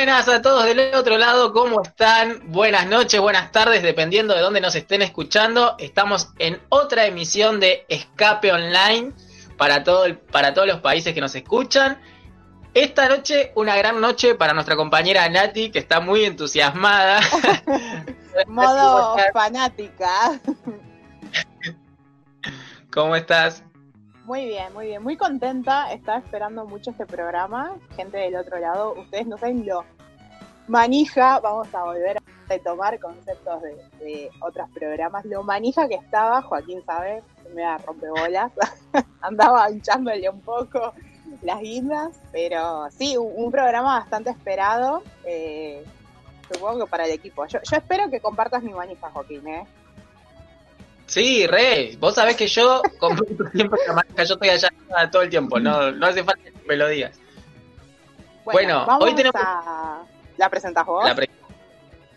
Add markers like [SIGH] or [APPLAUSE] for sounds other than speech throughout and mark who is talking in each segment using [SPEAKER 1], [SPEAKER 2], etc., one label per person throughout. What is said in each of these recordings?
[SPEAKER 1] Buenas, a todos del otro lado, ¿cómo están? Buenas noches, buenas tardes, dependiendo de dónde nos estén escuchando. Estamos en otra emisión de Escape Online para, todo el, para todos los países que nos escuchan. Esta noche, una gran noche para nuestra compañera Nati, que está muy entusiasmada. [LAUGHS]
[SPEAKER 2] Modo [LAUGHS] fanática.
[SPEAKER 1] ¿Cómo estás?
[SPEAKER 2] Muy bien, muy bien, muy contenta. Estaba esperando mucho este programa. Gente del otro lado, ustedes no saben lo manija. Vamos a volver a retomar conceptos de, otros programas. Lo manija que estaba, Joaquín sabe, me da rompebolas. [LAUGHS] Andaba hinchándole un poco las guindas, pero sí, un, programa bastante esperado. Eh, supongo que para el equipo. Yo, yo espero que compartas mi manija, Joaquín, ¿eh?
[SPEAKER 1] Sí, re. Vos sabés que yo comparto siempre la marca, yo estoy allá todo el tiempo, no, no hace falta que me lo digas.
[SPEAKER 2] Bueno, hoy tenemos. A... ¿La presentás vos?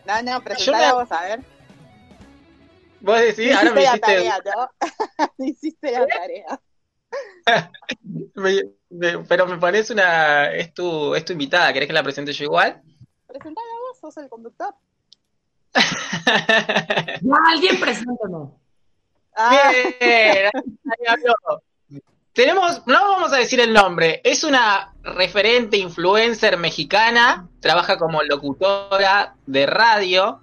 [SPEAKER 2] No, no, presentala vos, a ver.
[SPEAKER 1] Vos decís, ahora [LAUGHS] me hiciste.
[SPEAKER 2] La tarea, ¿no? hiciste la tarea.
[SPEAKER 1] pero me pones una. Es tu, es tu invitada, ¿querés que la presente yo igual?
[SPEAKER 2] Presentala vos, sos el conductor. [LAUGHS]
[SPEAKER 3] no, alguien preséntalo.
[SPEAKER 1] Ah. Tenemos, no vamos a decir el nombre, es una referente influencer mexicana, trabaja como locutora de radio,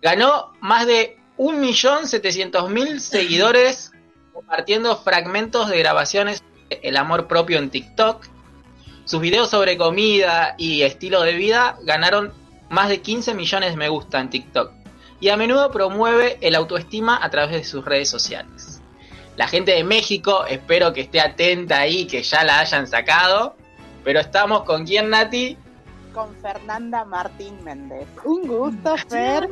[SPEAKER 1] ganó más de 1.700.000 seguidores compartiendo fragmentos de grabaciones de El amor propio en TikTok. Sus videos sobre comida y estilo de vida ganaron más de 15 millones de me gusta en TikTok y a menudo promueve el autoestima a través de sus redes sociales. La gente de México, espero que esté atenta ahí, que ya la hayan sacado. Pero estamos con quién, Nati?
[SPEAKER 2] Con Fernanda Martín Méndez. Un gusto, Fer.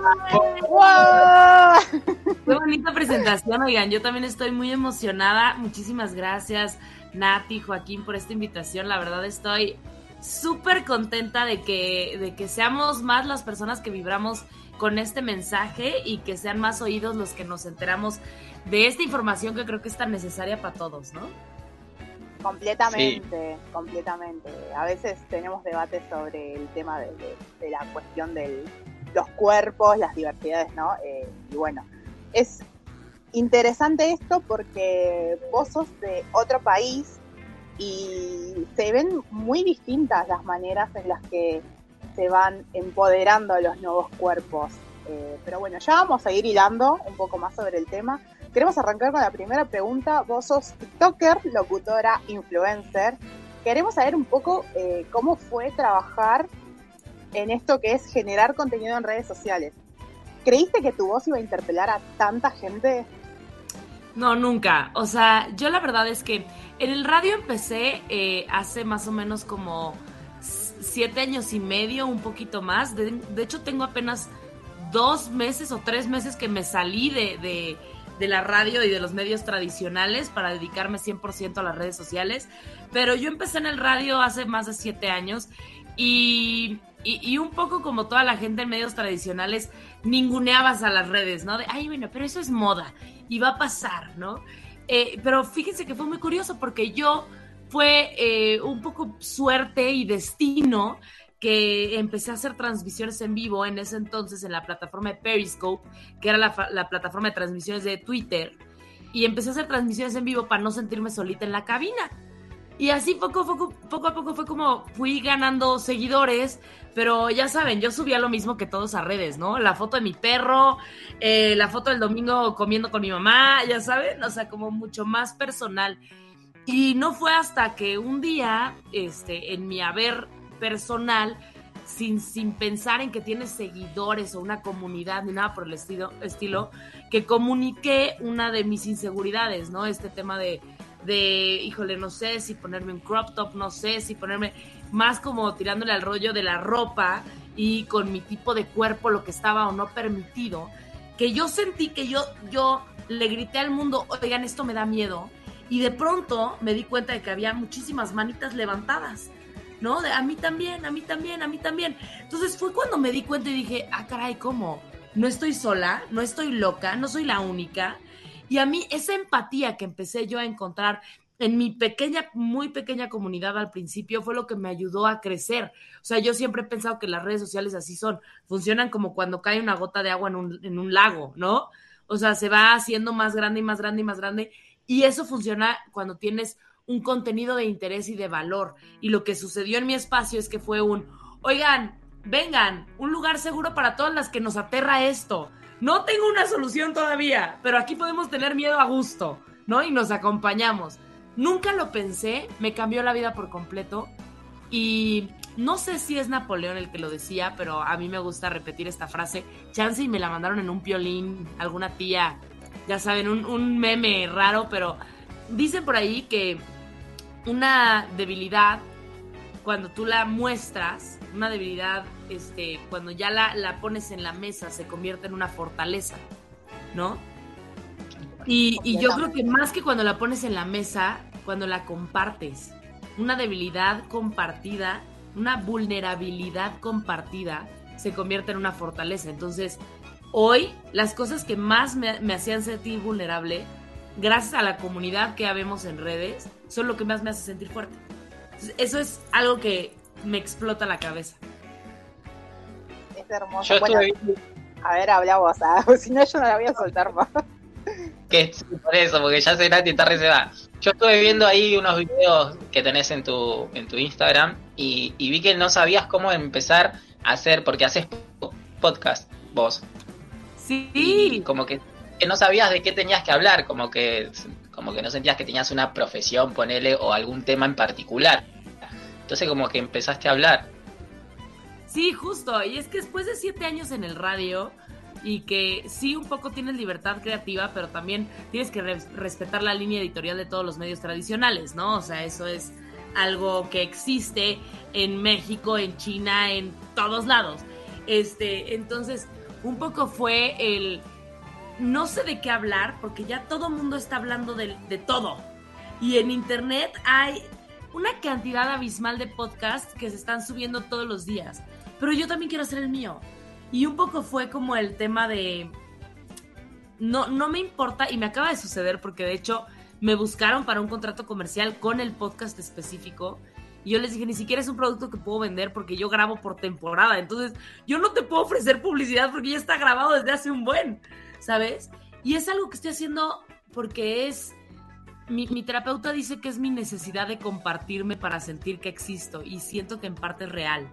[SPEAKER 3] Qué bonita presentación, oigan. Yo también estoy muy emocionada. Muchísimas gracias, Nati, Joaquín, por esta invitación. La verdad estoy súper contenta de que, de que seamos más las personas que vibramos con este mensaje y que sean más oídos los que nos enteramos de esta información que creo que es tan necesaria para todos, ¿no?
[SPEAKER 2] Completamente, completamente. A veces tenemos debates sobre el tema de, la cuestión de los cuerpos, las diversidades, ¿no? Eh, y bueno, es interesante esto porque vos sos de otro país y se ven muy distintas las maneras en las que se van empoderando los nuevos cuerpos. Eh, pero bueno, ya vamos a ir hilando un poco más sobre el tema. Queremos arrancar con la primera pregunta. Vos sos TikToker, locutora, influencer. Queremos saber un poco eh, cómo fue trabajar en esto que es generar contenido en redes sociales. ¿Creíste que tu voz iba a interpelar a tanta gente?
[SPEAKER 3] No, nunca. O sea, yo la verdad es que en el radio empecé eh, hace más o menos como siete años y medio, un poquito más. De, hecho, tengo apenas dos meses o tres meses que me salí de, de, la radio y de los medios tradicionales para dedicarme 100% a las redes sociales. Pero yo empecé en el radio hace más de siete años y, y, un poco como toda la gente en medios tradicionales, ninguneabas a las redes, ¿no? De, ay, bueno, pero eso es moda y va a pasar, ¿no? Eh, pero fíjense que fue muy curioso porque yo fue eh, un poco suerte y destino que empecé a hacer transmisiones en vivo en ese entonces en la plataforma de Periscope, que era la, plataforma de transmisiones de Twitter, y empecé a hacer transmisiones en vivo para no sentirme solita en la cabina. Y así poco, poco, poco a poco fue como fui ganando seguidores, pero ya saben, yo subía lo mismo que todos a redes, ¿no? La foto de mi perro, eh, la foto del domingo comiendo con mi mamá, ya saben, o sea, como mucho más personal. Y no fue hasta que un día, este, en mi haber personal, sin, sin pensar en que tienes seguidores o una comunidad ni nada por el estilo, estilo, que comuniqué una de mis inseguridades, ¿no? Este tema de, de, híjole, no sé si ponerme un crop top, no sé si ponerme más como tirándole al rollo de la ropa y con mi tipo de cuerpo, lo que estaba o no permitido, que yo sentí que yo, yo le grité al mundo, oigan, esto me da miedo y de pronto me di cuenta de que había muchísimas manitas levantadas, ¿no? A mí también, a mí también, a mí también. Entonces fue cuando me di cuenta y dije, ah, caray, ¿cómo? No estoy sola, no estoy loca, no soy la única. Y a mí esa empatía que empecé yo a encontrar en mi pequeña, muy pequeña comunidad al principio fue lo que me ayudó a crecer. O sea, yo siempre he pensado que las redes sociales así son, funcionan como cuando cae una gota de agua en un, en un lago, ¿no? O sea, se va haciendo más grande y más grande y más grande. Y eso funciona cuando tienes un contenido de interés y de valor. Y lo que sucedió en mi espacio es que fue un, oigan, vengan, un lugar seguro para todas las que nos aterra esto. No tengo una solución todavía, pero aquí podemos tener miedo a gusto, ¿no? Y nos acompañamos. Nunca lo pensé, me cambió la vida por completo y no sé si es Napoleón el que lo decía, pero a mí me gusta repetir esta frase. Chance y me la mandaron en un piolín, alguna tía, ya saben, un, un meme raro, pero dicen por ahí que una debilidad, cuando tú la muestras, una debilidad, este, cuando ya la, la pones en la mesa, se convierte en una fortaleza, ¿no? Y, y, yo creo que más que cuando la pones en la mesa, cuando la compartes, una debilidad compartida, una vulnerabilidad compartida, se convierte en una fortaleza. Entonces, hoy las cosas que más me, me hacían sentir vulnerable, gracias a la comunidad que habemos en redes, son lo que más me hace sentir fuerte. Entonces, eso es algo que me explota la cabeza.
[SPEAKER 2] Es hermoso. Bueno, a ver, habla vos, ¿ah? [LAUGHS] si no yo no la voy a soltar más
[SPEAKER 1] que por eso, porque ya se Nati está reservada. Yo estuve viendo ahí unos videos que tenés en tu, en tu Instagram y, vi que no sabías cómo empezar a hacer, porque haces podcast vos.
[SPEAKER 3] Sí.
[SPEAKER 1] Y como que, que, no sabías de qué tenías que hablar, como que, como que no sentías que tenías una profesión, ponele, o algún tema en particular. Entonces como que empezaste a hablar.
[SPEAKER 3] Sí, justo. Y es que después de siete años en el radio, y que sí un poco tienes libertad creativa, pero también tienes que respetar la línea editorial de todos los medios tradicionales, ¿no? O sea, eso es algo que existe en México, en China, en todos lados. Este, entonces, un poco fue el no sé de qué hablar, porque ya todo el mundo está hablando de, de todo. Y en internet hay una cantidad abismal de podcasts que se están subiendo todos los días. Pero yo también quiero hacer el mío. Y un poco fue como el tema de... No, no me importa, y me acaba de suceder porque de hecho me buscaron para un contrato comercial con el podcast específico. Y yo les dije, ni siquiera es un producto que puedo vender porque yo grabo por temporada. Entonces, yo no te puedo ofrecer publicidad porque ya está grabado desde hace un buen, ¿sabes? Y es algo que estoy haciendo porque es... Mi, mi, terapeuta dice que es mi necesidad de compartirme para sentir que existo y siento que en parte es real.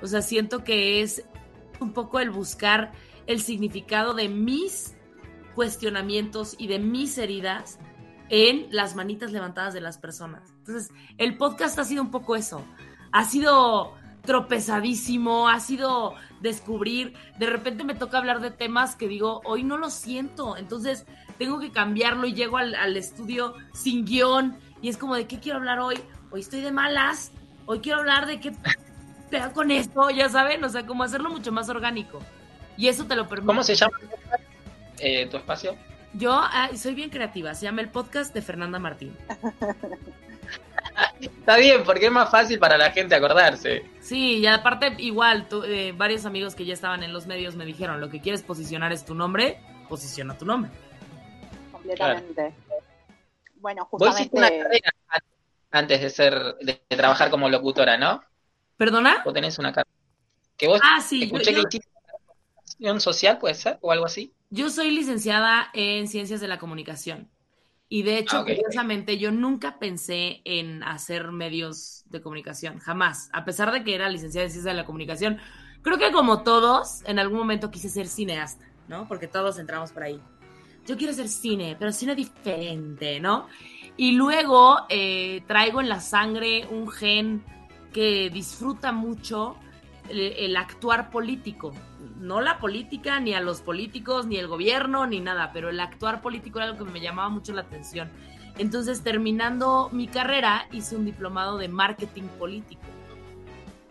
[SPEAKER 3] O sea, siento que es un poco el buscar el significado de mis cuestionamientos y de mis heridas en las manitas levantadas de las personas. Entonces, el podcast ha sido un poco eso. Ha sido tropezadísimo, ha sido descubrir, de repente me toca hablar de temas que digo, hoy no lo siento, entonces tengo que cambiarlo y llego al, al estudio sin guion y es como de qué quiero hablar hoy, hoy estoy de malas, hoy quiero hablar de qué pero con esto, ya saben, o sea, como hacerlo mucho más orgánico. Y eso te lo permite.
[SPEAKER 1] ¿Cómo se llama eh, tu espacio?
[SPEAKER 3] Yo ah, soy bien creativa, se llama el podcast de Fernanda Martín. [LAUGHS]
[SPEAKER 1] Está bien, porque es más fácil para la gente acordarse.
[SPEAKER 3] Sí, y aparte, igual, eh, varios amigos que ya estaban en los medios me dijeron, lo que quieres posicionar es tu nombre, posiciona tu nombre.
[SPEAKER 2] Completamente. Bueno, justamente...
[SPEAKER 1] Vos una carrera antes de ser, de trabajar como locutora, ¿no?
[SPEAKER 3] ¿Perdona?
[SPEAKER 1] Vos tenés una carrera. Que vos
[SPEAKER 3] ah, sí,
[SPEAKER 1] escuché yo, que hiciste social, ¿puede ser? ¿O algo así?
[SPEAKER 3] Yo soy licenciada en Ciencias de la Comunicación. Y de hecho, ah, okay. curiosamente, yo nunca pensé en hacer medios de comunicación, jamás. A pesar de que era licenciada en Ciencias de la Comunicación, creo que como todos, en algún momento quise ser cineasta, ¿no? Porque todos entramos por ahí. Yo quiero hacer cine, pero cine diferente, ¿no? Y luego eh, traigo en la sangre un gen que disfruta mucho el, actuar político. No la política, ni a los políticos, ni el gobierno, ni nada, pero el actuar político era algo que me llamaba mucho la atención. Entonces, terminando mi carrera, hice un diplomado de marketing político.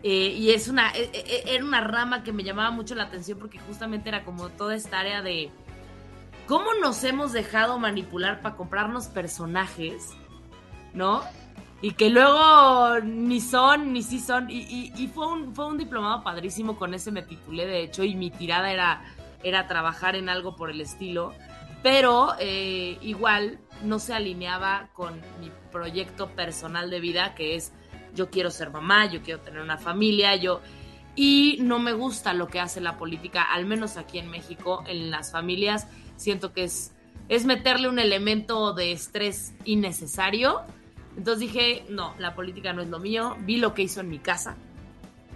[SPEAKER 3] Eh, y es una, e, e, era una rama que me llamaba mucho la atención porque justamente era como toda esta área de cómo nos hemos dejado manipular para comprarnos personajes, ¿no? Y que luego ni son, ni sí son. Y, fue, un, fue un diplomado padrísimo, con ese me titulé de hecho, y mi tirada era, era trabajar en algo por el estilo. pero eh, igual no se alineaba con mi proyecto personal de vida, que es yo quiero ser mamá, yo quiero tener una familia, yo... Y no me gusta lo que hace la política, al menos aquí en México, en las familias. Siento que es, es meterle un elemento de estrés innecesario. Entonces dije, no, la política no es lo mío. Vi lo que hizo en mi casa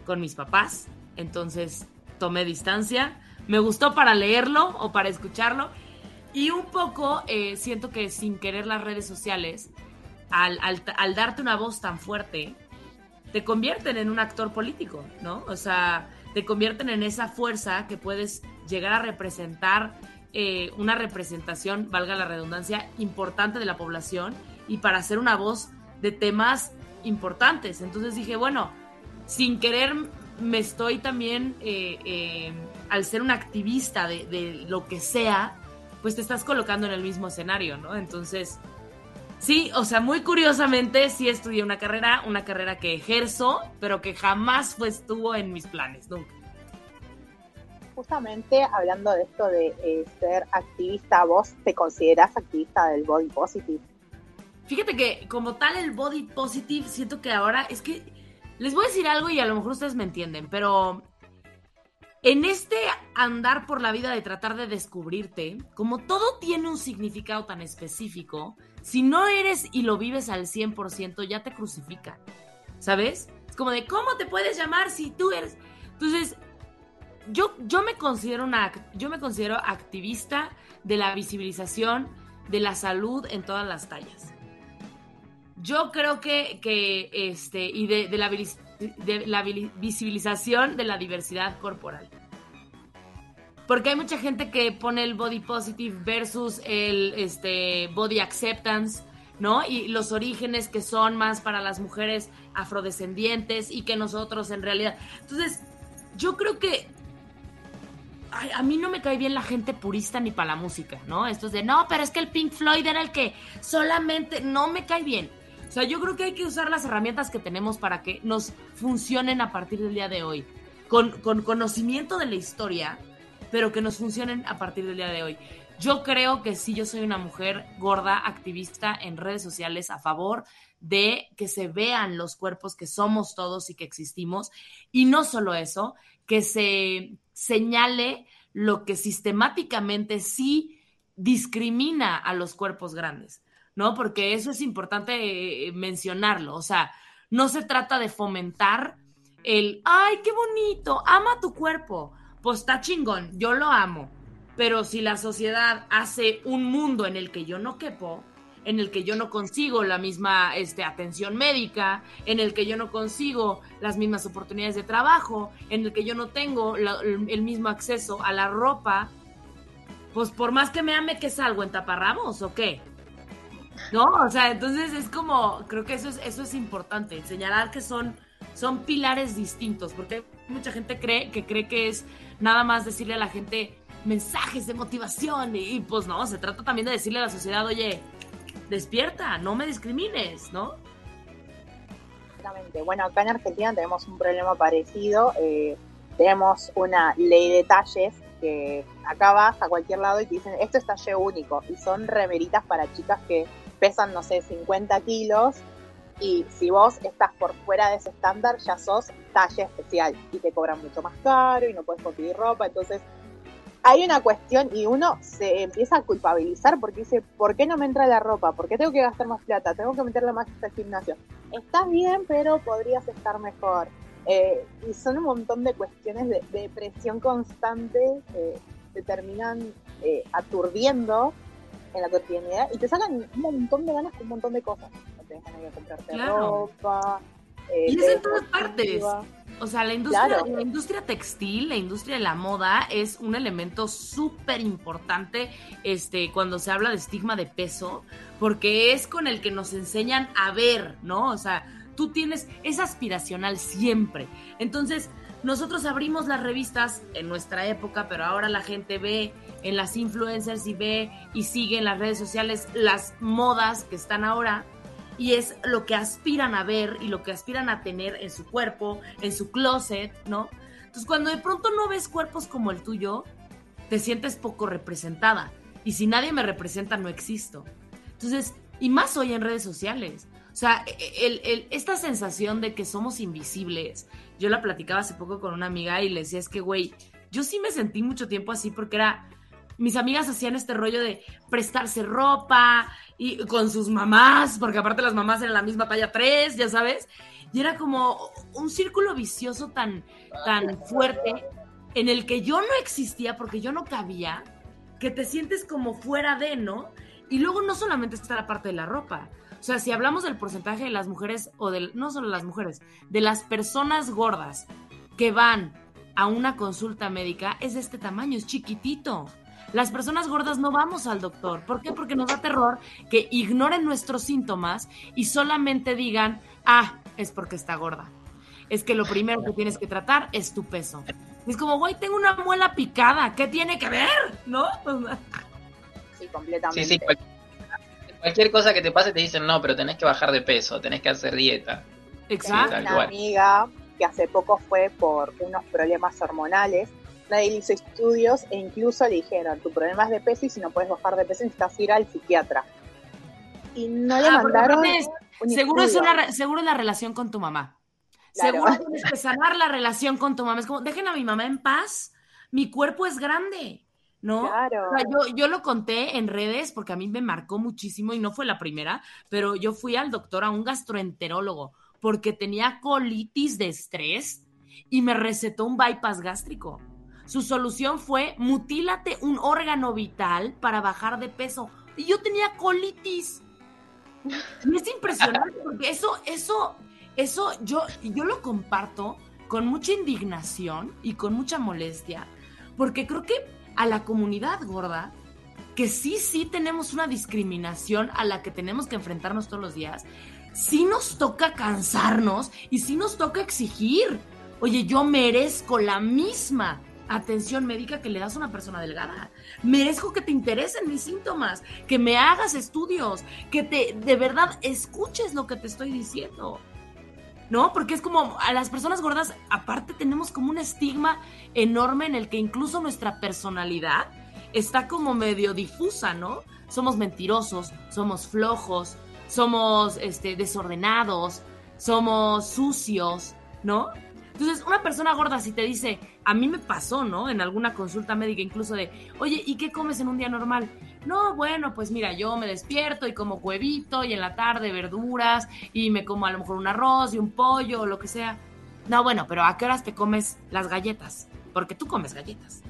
[SPEAKER 3] con mis papás. Entonces tomé distancia. Me gustó para leerlo o para escucharlo. Y un poco eh, siento que sin querer las redes sociales, al, al darte una voz tan fuerte, te convierten en un actor político, ¿no? O sea, te convierten en esa fuerza que puedes llegar a representar eh, una representación, valga la redundancia, importante de la población y para hacer una voz de temas importantes. Entonces dije, bueno, sin querer me estoy también, eh, eh, al ser un activista de, de lo que sea, pues te estás colocando en el mismo escenario, ¿no? Entonces Sí, o sea, muy curiosamente sí estudié una carrera, una carrera que ejerzo, pero que jamás fue, estuvo en mis planes, nunca.
[SPEAKER 2] Justamente hablando de esto de eh, ser activista, ¿vos te considerás activista del body positive?
[SPEAKER 3] Fíjate que como tal el body positive siento que ahora es que les voy a decir algo y a lo mejor ustedes me entienden, pero en este andar por la vida de tratar de descubrirte, como todo tiene un significado tan específico, si no eres y lo vives al 100%, ya te crucifica. ¿Sabes? Es como de, ¿cómo te puedes llamar si tú eres? Entonces, yo, yo, me, considero una, yo me considero activista de la visibilización de la salud en todas las tallas. Yo creo que, que este, y de, la visibilización de la diversidad corporal. Porque hay mucha gente que pone el body positive versus el este, body acceptance, ¿no? Y los orígenes que son más para las mujeres afrodescendientes y que nosotros en realidad. Entonces, yo creo que a mí no me cae bien la gente purista ni para la música, ¿no? Esto es de, no, pero es que el Pink Floyd era el que solamente, no me cae bien. O sea, yo creo que hay que usar las herramientas que tenemos para que nos funcionen a partir del día de hoy. Con, con conocimiento de la historia, pero que nos funcionen a partir del día de hoy. Yo creo que sí, yo soy una mujer gorda, activista en redes sociales a favor de que se vean los cuerpos que somos todos y que existimos. Y no solo eso, que se señale lo que sistemáticamente sí discrimina a los cuerpos grandes, ¿no? Porque eso es importante eh, mencionarlo. O sea, no se trata de fomentar el, ay, qué bonito, ama tu cuerpo pues está chingón, yo lo amo. Pero si la sociedad hace un mundo en el que yo no quepo, en el que yo no consigo la misma este, atención médica, en el que yo no consigo las mismas oportunidades de trabajo, en el que yo no tengo el mismo acceso a la ropa, pues por más que me ame que salgo en taparramos o qué. ¿No? O sea, entonces es como, creo que eso es, eso es importante, señalar que son, son pilares distintos, porque mucha gente cree que cree que es nada más decirle a la gente mensajes de motivación y, pues no, se trata también de decirle a la sociedad, oye, despierta, no me discrimines, ¿no?
[SPEAKER 2] Exactamente. Bueno, acá en Argentina tenemos un problema parecido. Eh, tenemos una ley de talles que acá vas a cualquier lado y te dicen, esto es talle único. Y son remeritas para chicas que pesan, no sé, 50 kilos y si vos estás por fuera de ese estándar, ya sos talla especial y te cobran mucho más caro y no puedes conseguir ropa. Entonces, hay una cuestión y uno se empieza a culpabilizar porque dice, ¿por qué no me entra la ropa? ¿Por qué tengo que gastar más plata? Tengo que meterle más al gimnasio. Estás bien, pero podrías estar mejor. Eh, y son un montón de cuestiones de, presión constante que te terminan eh, aturdiendo en la cotidianidad y te sacan un montón de ganas con un montón de cosas comprarte ropa.
[SPEAKER 3] Eh, y es en todas partes. O sea, la industria, la industria textil, la industria de la moda es un elemento súper importante este, cuando se habla de estigma de peso, porque es con el que nos enseñan a ver, ¿no? O sea, tú tienes, es aspiracional siempre. Entonces, nosotros abrimos las revistas en nuestra época, pero ahora la gente ve en las influencers y ve y sigue en las redes sociales las modas que están ahora y es lo que aspiran a ver y lo que aspiran a tener en su cuerpo, en su closet, ¿no? Entonces cuando de pronto no ves cuerpos como el tuyo, te sientes poco representada. Y si nadie me representa, no existo. Entonces, y más hoy en redes sociales. O sea, el, esta sensación de que somos invisibles, yo la platicaba hace poco con una amiga y le decía, es que, güey, yo sí me sentí mucho tiempo así porque era, mis amigas hacían este rollo de prestarse ropa y con sus mamás, porque aparte las mamás eran la misma talla 3, ya sabes, y era como un círculo vicioso tan, tan fuerte en el que yo no existía porque yo no cabía, que te sientes como fuera de, ¿no? Y luego no solamente está la parte de la ropa, o sea, si hablamos del porcentaje de las mujeres, o del, no solo las mujeres, de las personas gordas que van a una consulta médica, es de este tamaño, es chiquitito. Las personas gordas no vamos al doctor. ¿Por qué? Porque nos da terror que ignoren nuestros síntomas y solamente digan, ah, es porque está gorda. Es que lo primero que tienes que tratar es tu peso. es como, güey, tengo una muela picada, ¿qué tiene que ver? ¿No? [LAUGHS]
[SPEAKER 2] Sí, completamente. Sí, sí,
[SPEAKER 1] cualquier cosa que te pase te dicen, no, pero tenés que bajar de peso, tenés que hacer dieta.
[SPEAKER 2] Exacto. Una amiga que hace poco fue por unos problemas hormonales, nadie le hizo estudios e incluso le dijeron, tu problema es de peso y si no puedes bajar de peso necesitas ir al psiquiatra. Y no le ah, mandaron...
[SPEAKER 3] seguro, es una, seguro la relación con tu mamá. Seguro tienes que sanar la relación con tu mamá. Es como, dejen a mi mamá en paz. Mi cuerpo es grande. ¿No?
[SPEAKER 2] Claro.
[SPEAKER 3] yo, yo lo conté en redes porque a mí me marcó muchísimo y no fue la primera, pero yo fui al doctor, a un gastroenterólogo, porque tenía colitis de estrés y me recetó un bypass gástrico. Su solución fue mutílate un órgano vital para bajar de peso. Y yo tenía colitis. Y es impresionante [LAUGHS] porque eso, eso, eso yo, yo lo comparto con mucha indignación y con mucha molestia, porque creo que a la comunidad gorda, que sí, sí tenemos una discriminación a la que tenemos que enfrentarnos todos los días, sí nos toca cansarnos y sí nos toca exigir. Oye, yo merezco la misma atención médica que le das a una persona delgada. Merezco que te interesen mis síntomas, que me hagas estudios, que te de verdad escuches lo que te estoy diciendo. ¿No? Porque es como a las personas gordas, aparte tenemos como un estigma enorme en el que incluso nuestra personalidad está como medio difusa, ¿no? Somos mentirosos, somos flojos, somos este, desordenados, somos sucios, ¿no? Entonces, una persona gorda si te dice, a mí me pasó, ¿no? En alguna consulta médica incluso de, oye, ¿y qué comes en un día normal? No, bueno, pues mira, yo me despierto y como huevito y en la tarde verduras y me como a lo mejor un arroz y un pollo o lo que sea. No, bueno, pero ¿a qué horas te comes las galletas? Porque tú comes galletas.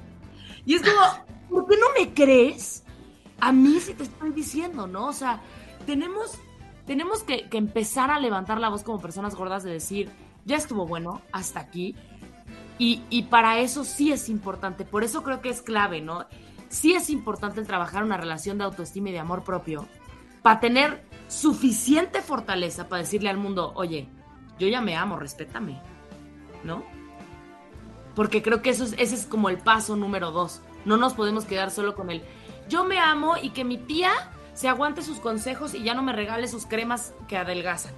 [SPEAKER 3] Y es como, [LAUGHS] ¿por qué no me crees? A mí sí te estoy diciendo, ¿no? O sea, tenemos, tenemos que, que empezar a levantar la voz como personas gordas de decir, ya estuvo bueno, hasta aquí. Y, para eso sí es importante, por eso creo que es clave, ¿no? sí es importante el trabajar una relación de autoestima y de amor propio para tener suficiente fortaleza para decirle al mundo, oye, yo ya me amo, respétame, ¿no? Porque creo que eso es, ese es como el paso número dos. No nos podemos quedar solo con el, yo me amo y que mi tía se aguante sus consejos y ya no me regale sus cremas que adelgazan.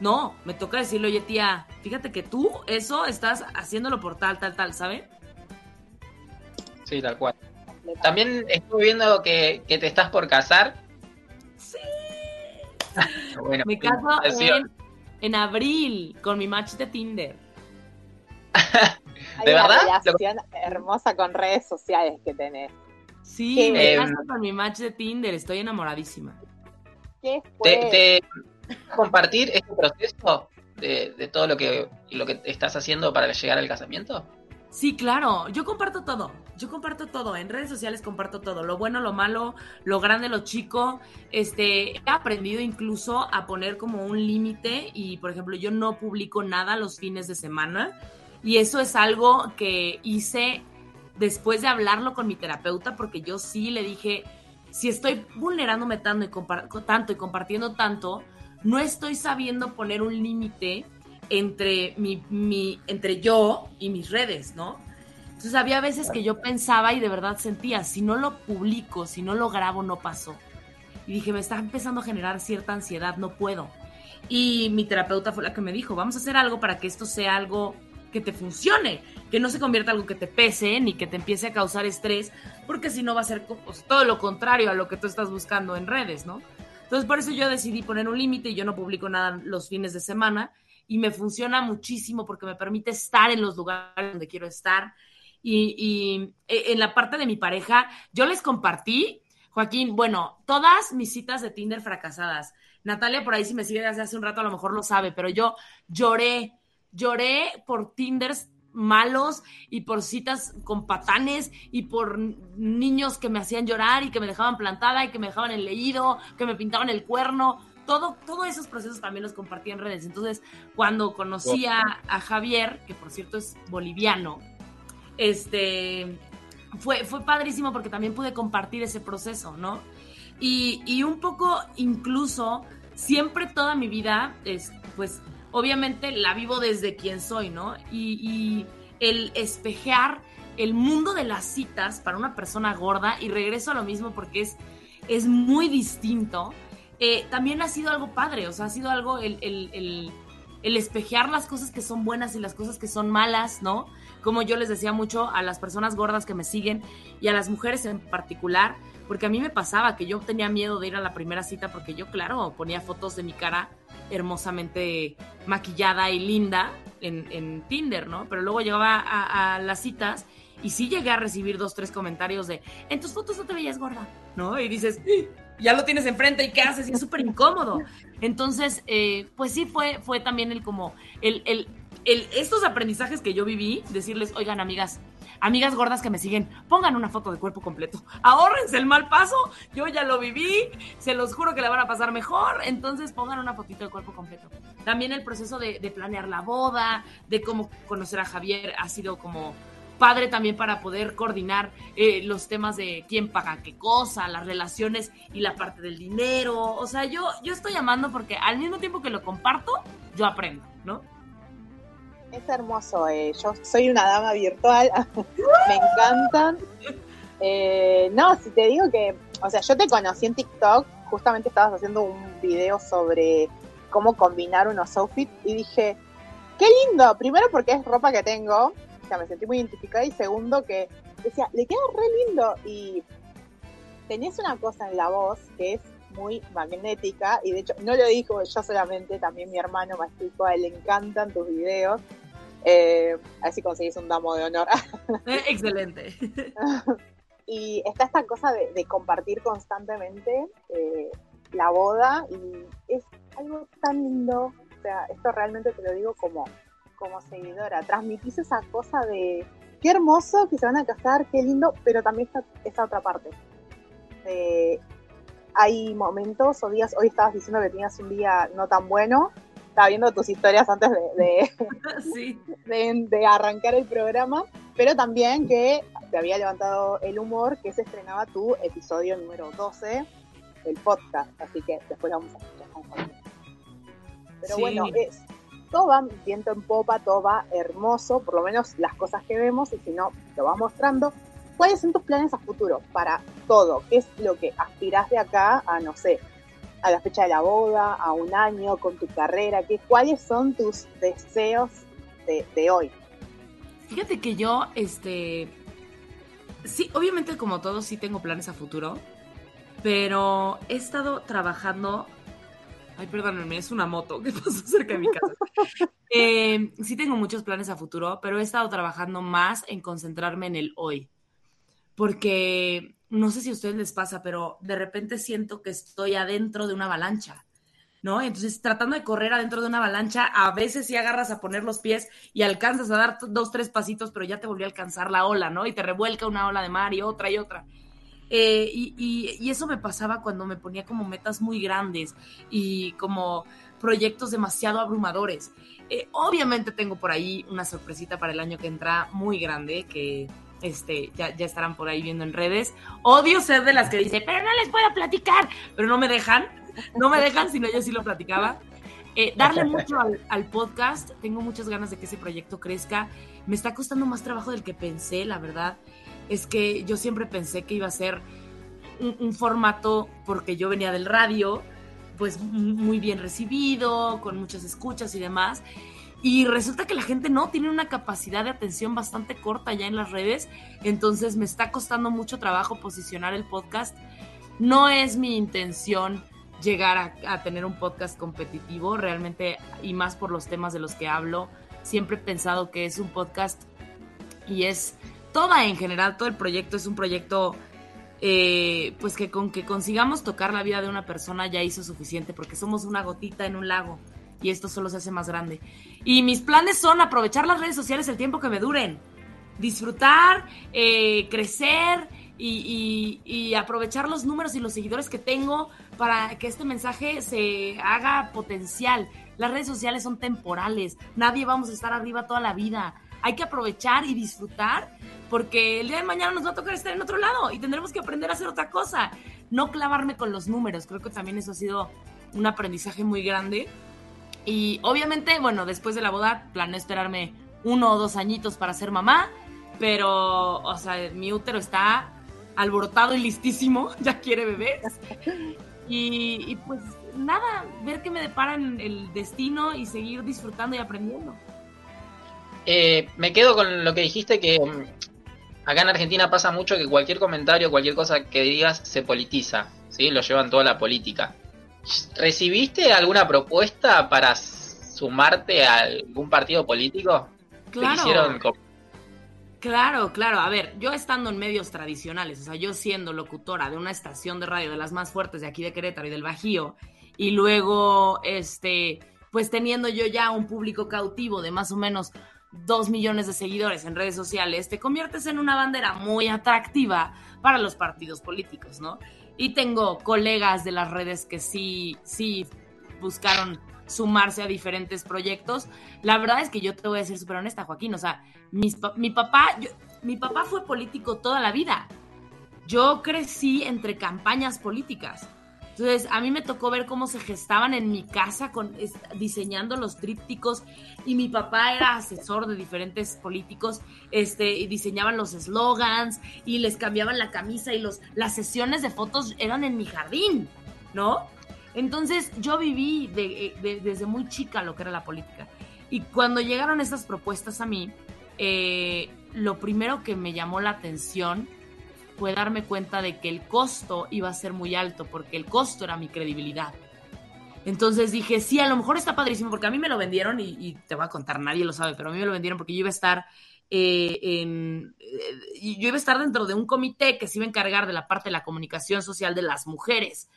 [SPEAKER 3] No, me toca decirle, oye tía, fíjate que tú eso estás haciéndolo por tal, tal, tal, ¿sabe?
[SPEAKER 1] Sí, tal cual. También estuve viendo que, te estás por casar.
[SPEAKER 3] Sí. [LAUGHS] Me caso en, abril con mi match [LAUGHS] de Tinder.
[SPEAKER 2] ¿De verdad? Una relación hermosa con redes sociales que tenés.
[SPEAKER 3] Sí, me caso con mi match de Tinder, estoy enamoradísima.
[SPEAKER 2] ¿Qué
[SPEAKER 1] ¿Te, te compartir este proceso de, todo lo que, lo que estás haciendo para llegar al casamiento?
[SPEAKER 3] Sí, claro, yo comparto todo, yo comparto todo, en redes sociales comparto todo, lo bueno, lo malo, lo grande, lo chico, este, he aprendido incluso a poner como un límite y, por ejemplo, yo no publico nada los fines de semana. Y eso es algo que hice después de hablarlo con mi terapeuta porque yo sí le dije, si estoy vulnerándome tanto y, tanto y compartiendo tanto, no estoy sabiendo poner un límite entre, mi, mi, entre yo y mis redes, ¿no? Entonces había veces que yo pensaba y de verdad sentía, si no lo publico, si no lo grabo, no pasó. Y dije, me está empezando a generar cierta ansiedad, no puedo. Y mi terapeuta fue la que me dijo, vamos a hacer algo para que esto sea algo que te funcione, que no se convierta en algo que te pese ni que te empiece a causar estrés, porque si no va a ser todo lo contrario a lo que tú estás buscando en redes, ¿no? Entonces por eso yo decidí poner un límite y yo no publico nada los fines de semana y me funciona muchísimo porque me permite estar en los lugares donde quiero estar. Y, e, en la parte de mi pareja, yo les compartí, Joaquín, bueno, todas mis citas de Tinder fracasadas. Natalia por ahí si me sigue desde hace un rato a lo mejor lo sabe, pero yo lloré lloré por Tinders malos y por citas con patanes y por niños que me hacían llorar y que me dejaban plantada y que me dejaban el leído, que me pintaban el cuerno. Todo, todos esos procesos también los compartí en redes. Entonces, cuando conocí a, Javier, que por cierto es boliviano, este, fue, fue padrísimo porque también pude compartir ese proceso, ¿no? Y, y un poco incluso, siempre toda mi vida, es, pues obviamente la vivo desde quien soy, ¿no? Y, el espejear el mundo de las citas para una persona gorda, y regreso a lo mismo porque es, es muy distinto, eh, también ha sido algo padre, o sea, ha sido algo el, el, el, espejear las cosas que son buenas y las cosas que son malas, ¿no? Como yo les decía mucho a las personas gordas que me siguen y a las mujeres en particular, porque a mí me pasaba que yo tenía miedo de ir a la primera cita porque yo, claro, ponía fotos de mi cara hermosamente maquillada y linda en, Tinder, ¿no? Pero luego llegaba a, las citas y sí llegué a recibir dos, tres comentarios de, en tus fotos no te veías gorda, ¿no? Y dices, ya lo tienes enfrente y qué haces y es súper incómodo. Entonces, eh, pues sí fue, fue también el como, el, estos aprendizajes que yo viví, decirles, oigan amigas, amigas gordas que me siguen, pongan una foto de cuerpo completo. Ahórrense el mal paso, yo ya lo viví, se los juro que la van a pasar mejor, entonces pongan una fotito de cuerpo completo. También el proceso de, planear la boda, de cómo conocer a Javier ha sido como padre también para poder coordinar eh, los temas de quién paga qué cosa, las relaciones y la parte del dinero. O sea, yo, yo estoy amando porque al mismo tiempo que lo comparto, yo aprendo, ¿no?
[SPEAKER 2] Es hermoso. Eh. Yo soy una dama virtual. [LAUGHS] Me encantan. Eh, no, si te digo que, o sea, yo te conocí en TikTok. Justamente estabas haciendo un video sobre cómo combinar unos outfits y dije, qué lindo. Primero porque es ropa que tengo. O sea, me sentí muy identificada. Y segundo que decía, le queda re lindo. Y tenés una cosa en la voz que es muy magnética y de hecho no lo dijo yo solamente, también mi hermano me explicó, a él le encantan tus videos, eh, así conseguís un damo de honor. [LAUGHS]
[SPEAKER 3] Eh, excelente. [LAUGHS]
[SPEAKER 2] y está esta cosa de, compartir constantemente eh, la boda y es algo tan lindo, o sea, esto realmente te lo digo como, como seguidora, transmitís esa cosa de qué hermoso que se van a casar, qué lindo, pero también está esa otra parte. De, hay momentos o días, hoy estabas diciendo que tenías un día no tan bueno, estaba viendo tus historias antes de, de, [LAUGHS] arrancar el programa, pero también que te había levantado el humor que se estrenaba tu episodio número 12 del podcast, así que después vamos a escuchar con Pero bueno, es, todo va viento en popa, todo va hermoso, por lo menos las cosas que vemos, y si no, lo vas mostrando. ¿Cuáles son tus planes a futuro para todo? ¿Qué es lo que aspiras de acá a, no sé, a la fecha de la boda, a un año con tu carrera? ¿Qué, ¿Cuáles son tus deseos de, hoy?
[SPEAKER 3] Fíjate que yo, este, sí, obviamente como todos sí tengo planes a futuro, pero he estado trabajando Ay, perdónenme, es una moto que [LAUGHS] pasó cerca de mi casa. [LAUGHS] Eh, sí tengo muchos planes a futuro, pero he estado trabajando más en concentrarme en el hoy porque no sé si a ustedes les pasa, pero de repente siento que estoy adentro de una avalancha, ¿no? Entonces, tratando de correr adentro de una avalancha, a veces sí agarras a poner los pies y alcanzas a dar dos, tres pasitos, pero ya te volvió a alcanzar la ola, ¿no? Y te revuelca una ola de mar y otra y otra. Eh, y, eso me pasaba cuando me ponía como metas muy grandes y como proyectos demasiado abrumadores. Eh, obviamente tengo por ahí una sorpresita para el año que entra muy grande, que este, ya, ya estarán por ahí viendo en redes. Odio ser de las que dice, pero no les puedo platicar, pero no me dejan, no me dejan, sino yo sí lo platicaba. Eh, darle mucho al, podcast, tengo muchas ganas de que ese proyecto crezca. Me está costando más trabajo del que pensé, la verdad. Es que yo siempre pensé que iba a ser un, un formato, porque yo venía del radio, pues muy bien recibido, con muchas escuchas y demás. Y resulta que la gente no tiene una capacidad de atención bastante corta ya en las redes, entonces me está costando mucho trabajo posicionar el podcast. No es mi intención llegar a, tener un podcast competitivo, realmente, y más por los temas de los que hablo. Siempre he pensado que es un podcast y es toda en general, todo el proyecto es un proyecto, eh, pues que con que consigamos tocar la vida de una persona ya hizo suficiente, porque somos una gotita en un lago y esto solo se hace más grande. Y mis planes son aprovechar las redes sociales el tiempo que me duren, disfrutar, eh, crecer y, aprovechar los números y los seguidores que tengo para que este mensaje se haga potencial. Las redes sociales son temporales, nadie vamos a estar arriba toda la vida. Hay que aprovechar y disfrutar porque el día de mañana nos va a tocar estar en otro lado y tendremos que aprender a hacer otra cosa. No clavarme con los números, creo que también eso ha sido un aprendizaje muy grande. Y obviamente, bueno, después de la boda planeo esperarme uno o dos añitos para ser mamá, pero, o sea, mi útero está alborotado y listísimo, [LAUGHS] ya quiere bebés. [LAUGHS] Y, pues nada, ver qué me deparan el destino y seguir disfrutando y aprendiendo.
[SPEAKER 1] Eh, me quedo con lo que dijiste que mm, acá en Argentina pasa mucho que cualquier comentario, cualquier cosa que digas se politiza, ¿sí? Lo llevan toda la política. ¿Recibiste alguna propuesta para sumarte a algún partido político?
[SPEAKER 3] Claro. Claro, claro. A ver, yo estando en medios tradicionales, o sea, yo siendo locutora de una estación de radio de las más fuertes de aquí de Querétaro y del Bajío, y luego, este, pues teniendo yo ya un público cautivo de más o menos dos millones de seguidores en redes sociales, te conviertes en una bandera muy atractiva para los partidos políticos, ¿no? Y tengo colegas de las redes que sí, sí buscaron sumarse a diferentes proyectos. La verdad es que yo te voy a decir súper honesta, Joaquín. O sea, mi papá, mi papá fue político toda la vida. Yo crecí entre campañas políticas. Entonces, a mí me tocó ver cómo se gestaban en mi casa con, diseñando los trípticos y mi papá era asesor de diferentes políticos, este, y diseñaban los eslogans y les cambiaban la camisa y los, las sesiones de fotos eran en mi jardín, ¿no? Entonces yo viví desde muy chica lo que era la política. Y cuando llegaron estas propuestas a mí, eh, lo primero que me llamó la atención fue darme cuenta de que el costo iba a ser muy alto, porque el costo era mi credibilidad. Entonces dije, sí, a lo mejor está padrísimo, porque a mí me lo vendieron, y, te voy a contar, nadie lo sabe, pero a mí me lo vendieron porque yo iba a estar eh, en, eh, yo iba a estar dentro de un comité que se iba a encargar de la parte de la comunicación social de las mujeres.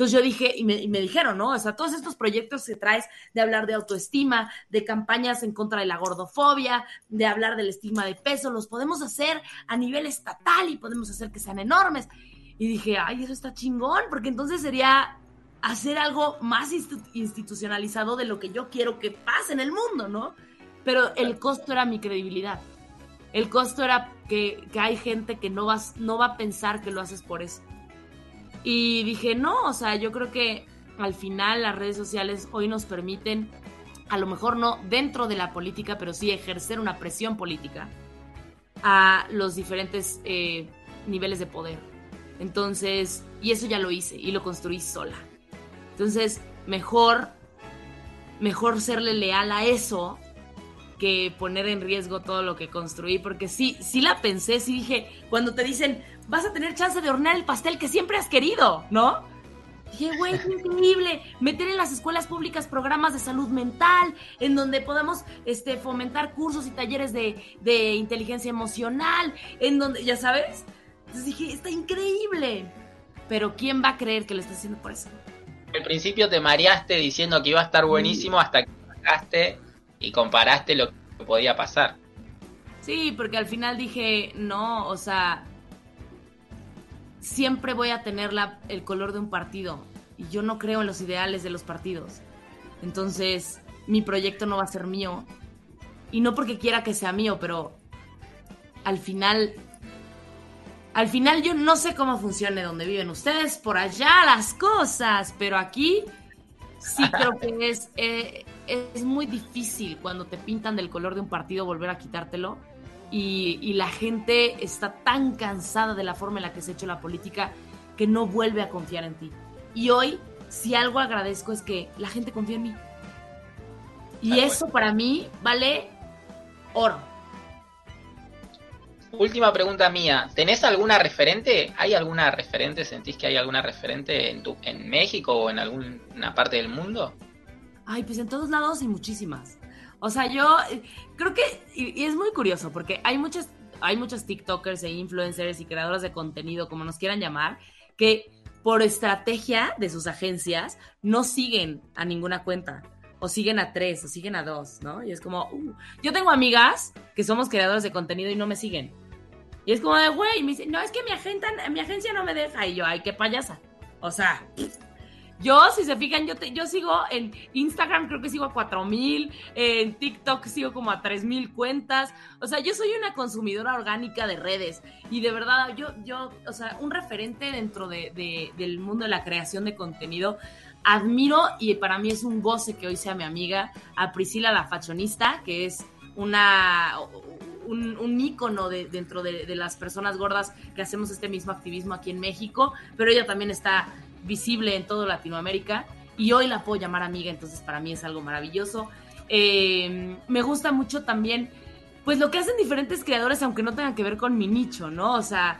[SPEAKER 3] Entonces yo dije, y me, dijeron, ¿no? O sea, todos estos proyectos que traes de hablar de autoestima, de campañas en contra de la gordofobia, de hablar del estigma de peso, los podemos hacer a nivel estatal y podemos hacer que sean enormes. Y dije, ay, eso está chingón, porque entonces sería hacer algo más institucionalizado de lo que yo quiero que pase en el mundo, ¿no? Pero el costo era mi credibilidad. El costo era que, que hay gente que no, vas, no va a pensar que lo haces por eso. Y dije, no, o sea, yo creo que al final las redes sociales hoy nos permiten, a lo mejor no dentro de la política, pero sí ejercer una presión política a los diferentes eh, niveles de poder. Entonces, y eso ya lo hice y lo construí sola. Entonces, mejor, mejor serle leal a eso que poner en riesgo todo lo que construí, porque sí, sí la pensé, sí dije, cuando te dicen, vas a tener chance de hornear el pastel que siempre has querido, ¿no? Dije, güey, qué increíble. Meter en las escuelas públicas programas de salud mental, en donde podamos este, fomentar cursos y talleres de, de inteligencia emocional, en donde, ya sabes. Entonces dije, está increíble. Pero ¿quién va a creer que lo está haciendo por eso?
[SPEAKER 1] Al principio te mareaste diciendo que iba a estar buenísimo hasta que sacaste y comparaste lo que podía pasar.
[SPEAKER 3] Sí, porque al final dije, no, o sea, siempre voy a tener la, el color de un partido y yo no creo en los ideales de los partidos. Entonces, mi proyecto no va a ser mío. Y no porque quiera que sea mío, pero al final, al final yo no sé cómo funcione donde viven ustedes, por allá las cosas, pero aquí sí creo que es, eh, es muy difícil cuando te pintan del color de un partido volver a quitártelo y, la gente está tan cansada de la forma en la que se ha hecho la política que no vuelve a confiar en ti. Y hoy, si algo agradezco es que la gente confía en mí. Y eso para mí vale oro.
[SPEAKER 1] Última pregunta mía. ¿Tenés alguna referente? ¿Hay alguna referente? ¿Sentís que hay alguna referente en, tu, en México o en alguna parte del mundo?
[SPEAKER 3] Ay, pues en todos lados y muchísimas. O sea, yo eh, creo que, y, es muy curioso, porque hay muchos, hay muchos TikTokers e influencers y creadores de contenido, como nos quieran llamar, que por estrategia de sus agencias no siguen a ninguna cuenta o siguen a tres, o siguen a dos, ¿no? Y es como, uh. yo tengo amigas que somos creadores de contenido y no me siguen. Y es como de, güey, me dice, no, es que mi, agente, mi agencia no me deja. Y yo, ay, qué payasa. O sea, yo, si se fijan, yo, te, yo sigo en Instagram, creo que sigo a 4000, en TikTok sigo como a 3000 cuentas. O sea, yo soy una consumidora orgánica de redes. Y de verdad, yo, yo o sea, un referente dentro de, del mundo de la creación de contenido admiro y para mí es un goce que hoy sea mi amiga, a Priscila la fashionista, que es una un, un ícono de, dentro de, las personas gordas que hacemos este mismo activismo aquí en México, pero ella también está visible en toda Latinoamérica y hoy la puedo llamar amiga, entonces para mí es algo maravilloso. Eh, me gusta mucho también, pues lo que hacen diferentes creadores, aunque no tengan que ver con mi nicho, ¿no? O sea,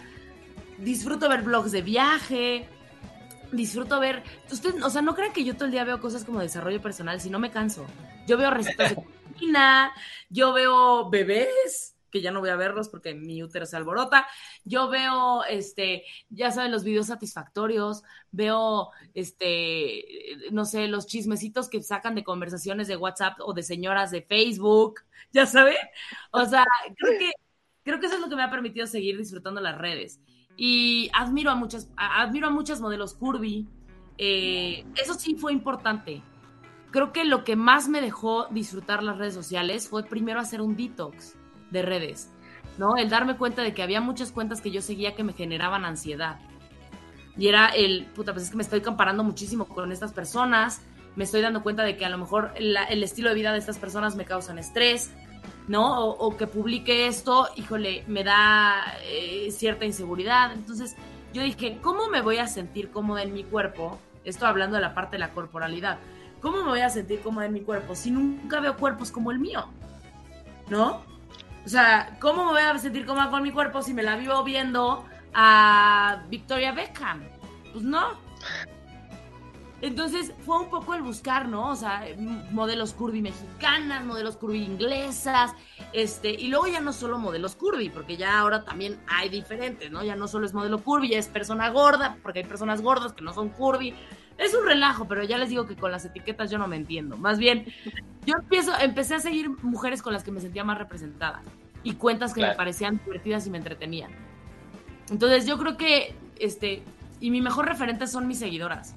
[SPEAKER 3] disfruto ver blogs de viaje, disfruto ver. Ustedes, o sea, no crean que yo todo el día veo cosas como desarrollo personal, si no me canso. Yo veo recetas de [LAUGHS] cocina, yo veo bebés, que ya no voy a verlos porque mi útero se alborota. Yo veo, este, ya saben, los videos satisfactorios, veo, este, no sé, los chismecitos que sacan de conversaciones de WhatsApp o de señoras de Facebook, [LAUGHS] ya saben. O sea, creo que, creo que eso es lo que me ha permitido seguir disfrutando las redes. Y admiro a muchas, admiro a muchas modelos curvy. Eh, eso sí fue importante. Creo que lo que más me dejó disfrutar las redes sociales fue primero hacer un detox de redes, ¿no? El darme cuenta de que había muchas cuentas que yo seguía que me generaban ansiedad. Y era el, puta, pues es que me estoy comparando muchísimo con estas personas, me estoy dando cuenta de que a lo mejor el estilo de vida de estas personas me causan estrés, ¿no? O, que publique esto, híjole, me da eh, cierta inseguridad. Entonces yo dije, ¿cómo me voy a sentir cómoda en mi cuerpo? Esto hablando de la parte de la corporalidad. ¿Cómo me voy a sentir cómoda en mi cuerpo si nunca veo cuerpos como el mío? ¿No? O sea, ¿cómo me voy a sentir cómoda con mi cuerpo si me la vivo viendo a Victoria Beckham? Pues no. Entonces fue un poco el buscar, ¿no? O sea, modelos curvy mexicanas, modelos curvy inglesas, este, y luego ya no solo modelos curvy, porque ya ahora también hay diferentes, ¿no? Ya no solo es modelo curvy, ya es persona gorda, porque hay personas gordas que no son curvy. Es un relajo, pero ya les digo que con las etiquetas yo no me entiendo. Más bien, yo empiezo, empecé a seguir mujeres con las que me sentía más representada y cuentas que me parecían divertidas y me entretenían. Entonces yo creo que, este, y mi mejor referente son mis seguidoras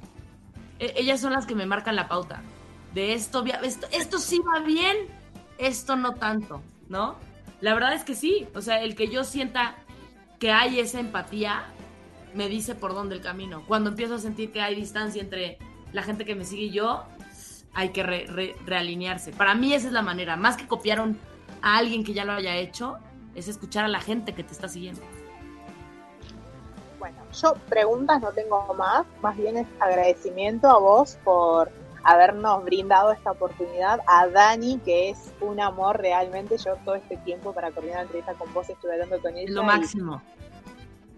[SPEAKER 3] e, ellas son las que me marcan la pauta. De esto, esto, esto sí va bien, esto no tanto, ¿no? La verdad es que sí, o sea, el que yo sienta que hay esa empatía, me dice por dónde el camino. Cuando empiezo a sentir que hay distancia entre la gente que me sigue y yo, hay que realinearse. Para mí esa es la manera, más que copiar a alguien que ya lo haya hecho, es escuchar a la gente que te está siguiendo.
[SPEAKER 2] Bueno, yo preguntas no tengo más, más bien es agradecimiento a vos por habernos brindado esta oportunidad, a Dani, que es un amor realmente, yo todo este tiempo para coordinar la entrevista con vos estuve hablando con ella.
[SPEAKER 3] Lo máximo.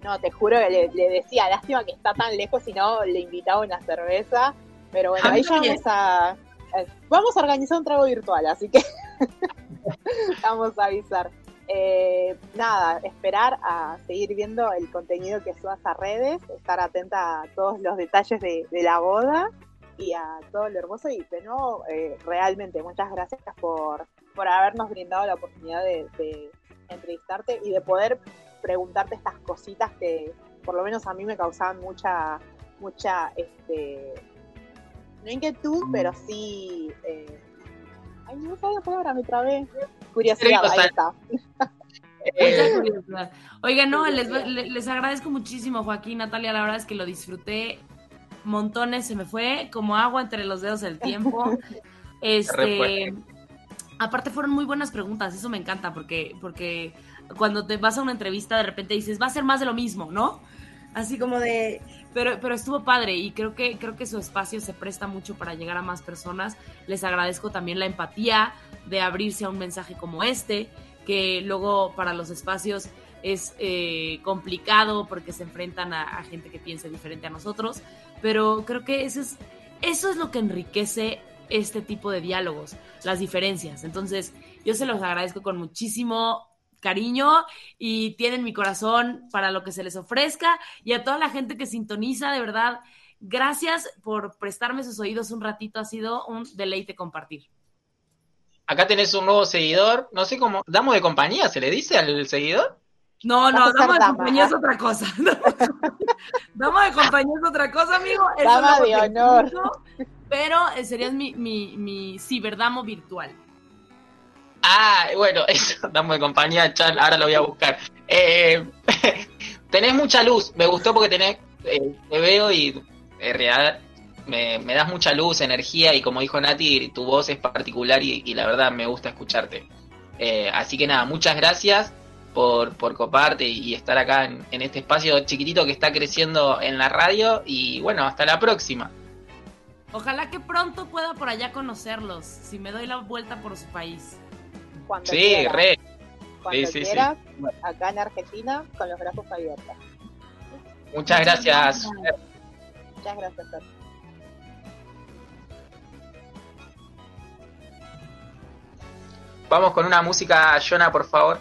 [SPEAKER 2] No, te juro que le, decía, lástima que está tan lejos y no le invitaba una cerveza, pero bueno, ahí vamos a, vamos a organizar un trago virtual, así que [LAUGHS] vamos a avisar. Eh, nada, esperar a seguir viendo el contenido que subas a redes, estar atenta a todos los detalles de, la boda y a todo lo hermoso. Y de nuevo, eh, realmente muchas gracias por, por habernos brindado la oportunidad de, entrevistarte y de poder preguntarte estas cositas que por lo menos a mí me causaban mucha, mucha, este, no inquietud, pero sí... Eh, ay, no sé la palabra, me trabé. Curiosidad, ahí está.
[SPEAKER 3] Oiga, no, les, agradezco muchísimo, Joaquín, Natalia, la verdad es que lo disfruté montones, se me fue como agua entre los dedos el tiempo. [LAUGHS] Este, aparte fueron muy buenas preguntas, eso me encanta, porque, porque cuando te vas a una entrevista de repente dices, va a ser más de lo mismo, ¿no? Así como de, pero, pero estuvo padre y creo que, creo que su espacio se presta mucho para llegar a más personas. Les agradezco también la empatía de abrirse a un mensaje como este, que luego para los espacios es eh, complicado porque se enfrentan a, gente que piense diferente a nosotros, pero creo que eso es, eso es lo que enriquece este tipo de diálogos, las diferencias. Entonces, yo se los agradezco con muchísimo cariño y tienen mi corazón para lo que se les ofrezca y a toda la gente que sintoniza, de verdad, gracias por prestarme sus oídos un ratito, ha sido un deleite compartir.
[SPEAKER 1] Acá tenés un nuevo seguidor, no sé cómo, ¿damos de compañía? ¿Se le dice al seguidor?
[SPEAKER 3] No, no, dama de compañía es otra cosa. [LAUGHS] dama de compañía es otra cosa, amigo.
[SPEAKER 2] dama de honor.
[SPEAKER 3] pero eh, serías mi, mi, mi ciberdamo virtual.
[SPEAKER 1] Ah, bueno, [LAUGHS] eso, dama de compañía, Chan, ahora lo voy a buscar. Eh, [LAUGHS] tenés mucha luz, me gustó porque tenés, eh, te veo y en realidad me, das mucha luz, energía y como dijo Nati, tu voz es particular y, la verdad me gusta escucharte. así que nada, muchas gracias por, por coparte y estar acá en, este espacio chiquitito que está creciendo en la radio. Y bueno, hasta la próxima.
[SPEAKER 3] Ojalá que pronto pueda por allá conocerlos, si me doy la vuelta por su país.
[SPEAKER 2] Cuando
[SPEAKER 1] sí, re.
[SPEAKER 2] Cuando quieras, acá en Argentina, con los brazos abiertos.
[SPEAKER 1] Muchas, gracias.
[SPEAKER 2] Muchas gracias,
[SPEAKER 1] Vamos con una música, Jonah, por favor.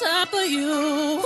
[SPEAKER 4] Top of you.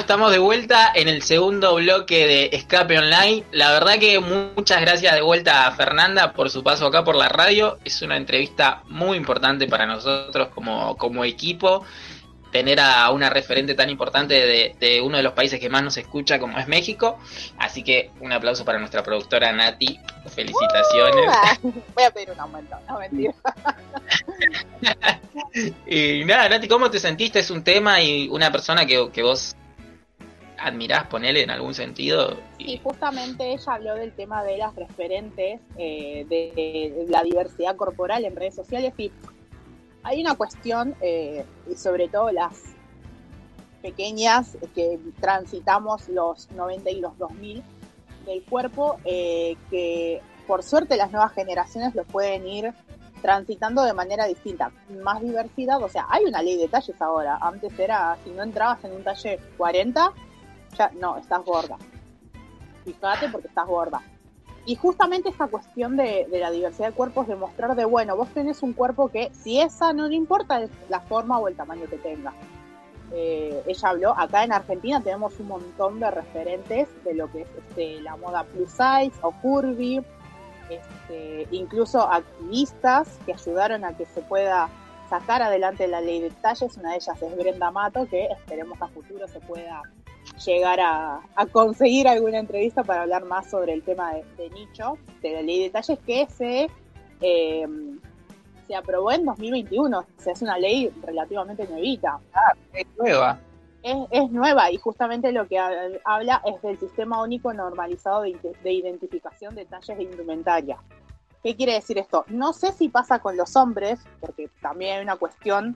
[SPEAKER 1] Estamos de vuelta en el segundo bloque de Escape Online. La verdad que muchas gracias de vuelta a Fernanda por su paso acá por la radio. Es una entrevista muy importante para nosotros como, como equipo. Tener a una referente tan importante de, de uno de los países que más nos escucha como es México. Así que un aplauso para nuestra productora Nati. Felicitaciones. [LAUGHS] [LAUGHS]
[SPEAKER 2] Voy a pedir un aumento, no mentira. [LAUGHS]
[SPEAKER 1] Y nada, Nati, ¿cómo te sentiste? Es un tema y una persona que, que vos admirás, ponele en algún sentido.
[SPEAKER 2] Y justamente ella habló del tema de las referentes eh, de, la diversidad corporal en redes sociales y hay una cuestión, eh, y sobre todo las pequeñas que transitamos los 90 y los 2000 del cuerpo, eh, que por suerte las nuevas generaciones lo pueden ir transitando de manera distinta, más diversidad, o sea, hay una ley de talles ahora, antes era, si no entrabas en un talle 40, ya no, estás gorda. Fíjate porque estás gorda. Y justamente esta cuestión de, la diversidad de cuerpos, de mostrar de, bueno, vos tenés un cuerpo que si esa no le importa la forma o el tamaño que tenga. Eh, ella habló, acá en Argentina tenemos un montón de referentes de lo que es este, la moda plus size o curvy, este, incluso activistas que ayudaron a que se pueda sacar adelante la ley de talles. Una de ellas es Brenda Mato, que esperemos a futuro se pueda llegar a, a conseguir alguna entrevista para hablar más sobre el tema de, de nicho, de la ley de talles que se, eh, se aprobó en 2021. O sea, es una ley relativamente nuevita.
[SPEAKER 1] Ah, es nueva.
[SPEAKER 2] Es, es nueva y justamente lo que ha- habla es del sistema único normalizado de, de identificación de talles de indumentaria. ¿Qué quiere decir esto? No sé si pasa con los hombres, porque también hay una cuestión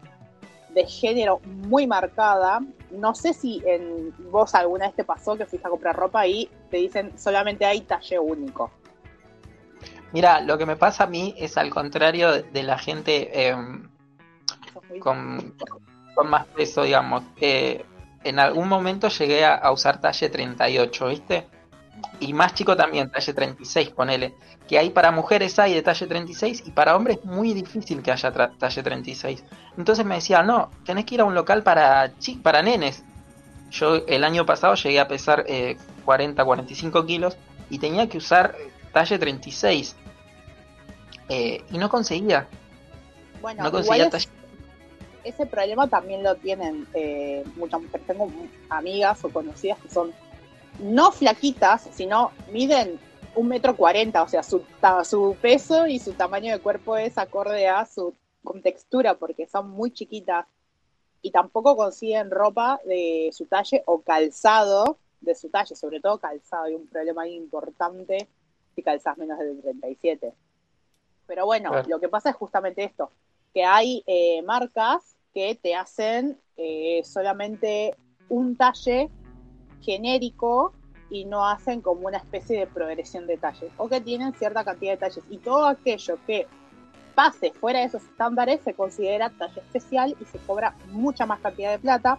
[SPEAKER 2] de género muy marcada. No sé si en vos alguna vez te pasó que fuiste a comprar ropa y te dicen solamente hay talle único.
[SPEAKER 1] Mira, lo que me pasa a mí es al contrario de, la gente eh,
[SPEAKER 2] muy-
[SPEAKER 1] con, con más peso, digamos. Eh, en algún momento llegué a, a usar talle 38, ¿viste? Y más chico también, talle 36, ponele. Que hay para mujeres hay de talle 36 y para hombres es muy difícil que haya talle 36. Entonces me decía, no, tenés que ir a un local para, para nenes. Yo el año pasado llegué a pesar eh, 40, 45 kilos y tenía que usar talle 36. Eh, y no conseguía,
[SPEAKER 2] Bueno,
[SPEAKER 1] no conseguía talle.
[SPEAKER 2] ese problema también lo tienen eh, muchas mujeres. Tengo amigas o conocidas que son no flaquitas, sino miden un metro cuarenta, o sea, su, su peso y su tamaño de cuerpo es acorde a su contextura, porque son muy chiquitas y tampoco consiguen ropa de su talle o calzado de su talle, sobre todo calzado. Hay un problema ahí importante si calzas menos de 37. Pero bueno,
[SPEAKER 1] Claro.
[SPEAKER 2] lo que pasa es justamente esto, que hay eh, marcas que te hacen eh, solamente un talle genérico y no hacen como una especie de progresión de talles, o que tienen cierta cantidad de talles. Y todo aquello que pase fuera de esos estándares se considera talle especial y se cobra mucha más cantidad de plata.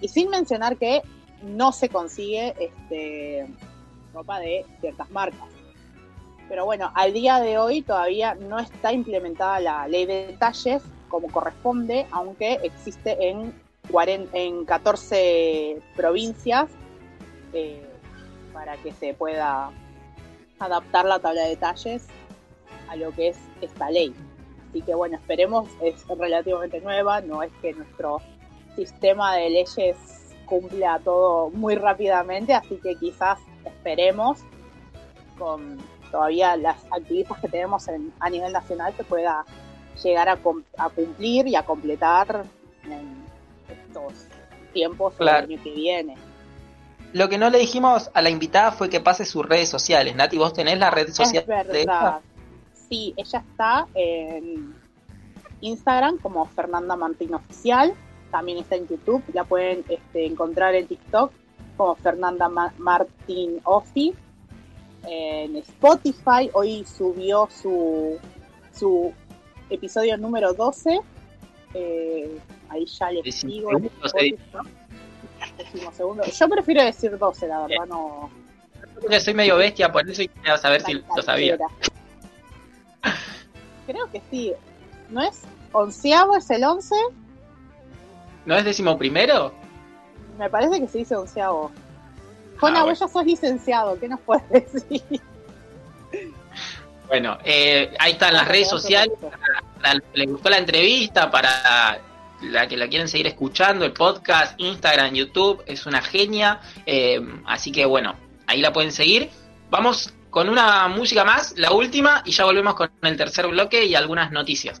[SPEAKER 2] Y sin mencionar que no se consigue este, ropa de ciertas marcas. Pero bueno, al día de hoy todavía no está implementada la ley de detalles como corresponde, aunque existe en 14 provincias eh, para que se pueda adaptar la tabla de detalles a lo que es esta ley. Así que bueno, esperemos, es relativamente nueva, no es que nuestro sistema de leyes cumpla todo muy rápidamente, así que quizás esperemos con todavía las activistas que tenemos a nivel nacional que pueda llegar a, cumplir y a completar en estos tiempos del año que viene.
[SPEAKER 1] Lo que no le dijimos a la invitada fue que pase sus redes sociales. Nati, ¿vos tenés la red social?
[SPEAKER 2] Es verdad. sí, ella está en Instagram como Fernanda Martín Oficial. También está en YouTube. La pueden este, encontrar en TikTok como Fernanda Martín Offi en Spotify. Hoy subió su, su episodio número 12. Eh, ahí ya les digo. Yo prefiero decir 12, la verdad, no.
[SPEAKER 1] Porque soy medio bestia, por eso quiero saber si lo sabía.
[SPEAKER 2] Creo que sí. ¿No es onceavo, es el 11?
[SPEAKER 1] ¿No es décimo primero?
[SPEAKER 2] Me parece que se dice onceavo. Juana, ah, vos ya sos licenciado, ¿qué nos puedes decir?
[SPEAKER 1] Bueno, eh, ahí están las redes sociales. le gustó la entrevista para la que la quieren seguir escuchando, el podcast, Instagram, YouTube, es una genia. Eh, así que bueno, ahí la pueden seguir. Vamos con una música más, la última, y ya volvemos con el tercer bloque y algunas noticias.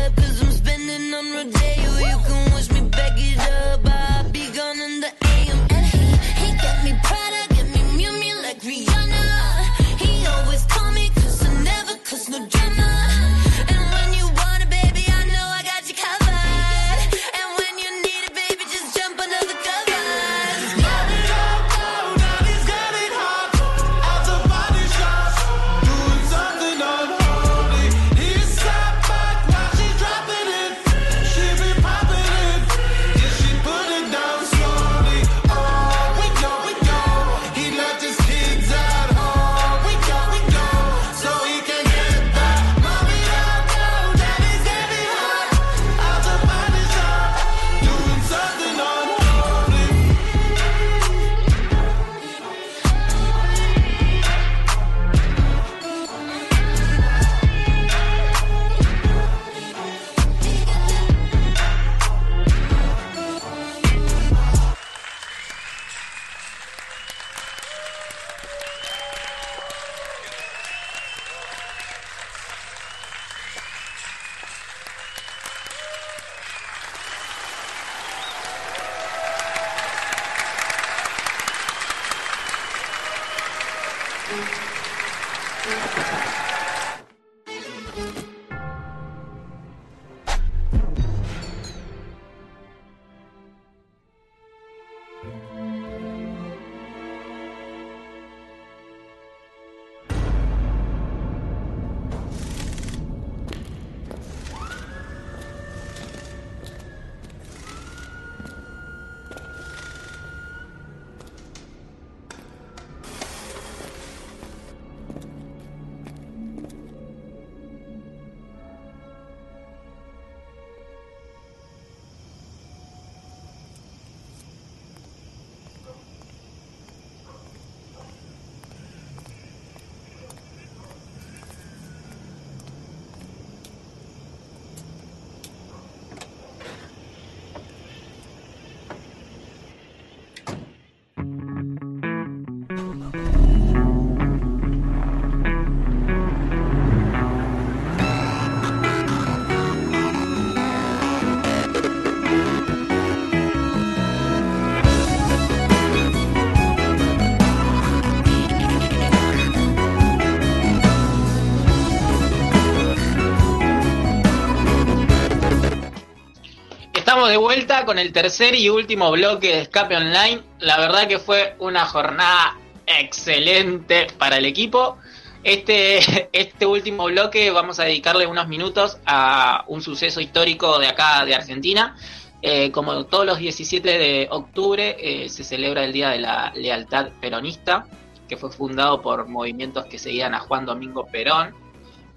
[SPEAKER 1] de vuelta con el tercer y último bloque de Escape Online. La verdad que fue una jornada excelente para el equipo. Este, [LAUGHS] este último bloque vamos a dedicarle unos minutos a un suceso histórico de acá de Argentina. Eh, como todos los 17 de octubre eh, se celebra el Día de la Lealtad Peronista, que fue fundado por movimientos que seguían a Juan Domingo Perón.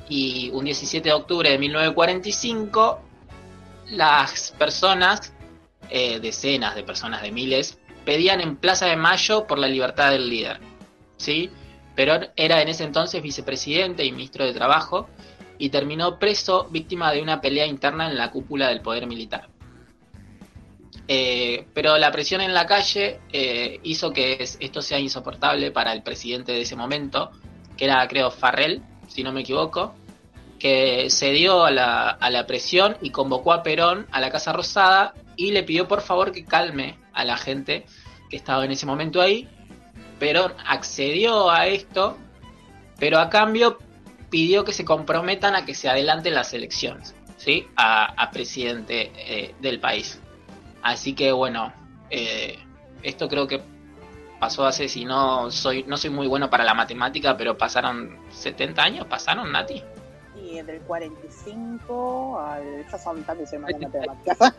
[SPEAKER 1] Y un 17 de octubre de 1945 las personas, eh, decenas de personas de miles, pedían en Plaza de Mayo por la libertad del líder. ¿sí? Perón era en ese entonces vicepresidente y ministro de Trabajo y terminó preso víctima de una pelea interna en la cúpula del poder militar. Eh, pero la presión en la calle eh, hizo que es- esto sea insoportable para el presidente de ese momento, que era creo Farrell, si no me equivoco, que cedió a la, a la presión y convocó a Perón a la Casa Rosada y le pidió por favor que calme a la gente que estaba en ese momento ahí. Perón accedió a esto, pero a cambio pidió que se comprometan a que se adelanten las elecciones, ¿sí? A, presidente eh, del país. Así que bueno, eh, esto creo que pasó hace, si no soy, no soy muy bueno para la matemática, pero pasaron 70 años, pasaron, Nati.
[SPEAKER 2] Y del 45 al. Ya son tantos de matemáticas. [LAUGHS]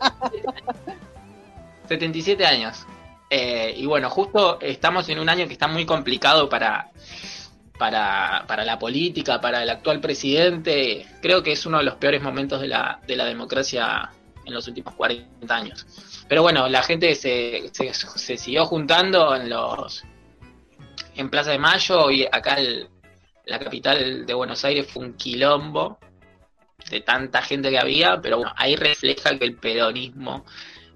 [SPEAKER 1] 77 años. Eh, y bueno, justo estamos en un año que está muy complicado para, para, para la política, para el actual presidente. Creo que es uno de los peores momentos de la, de la democracia en los últimos 40 años. Pero bueno, la gente se, se, se siguió juntando en los en Plaza de Mayo y acá el- la capital de Buenos Aires fue un quilombo de tanta gente que había, pero bueno, ahí refleja que el peronismo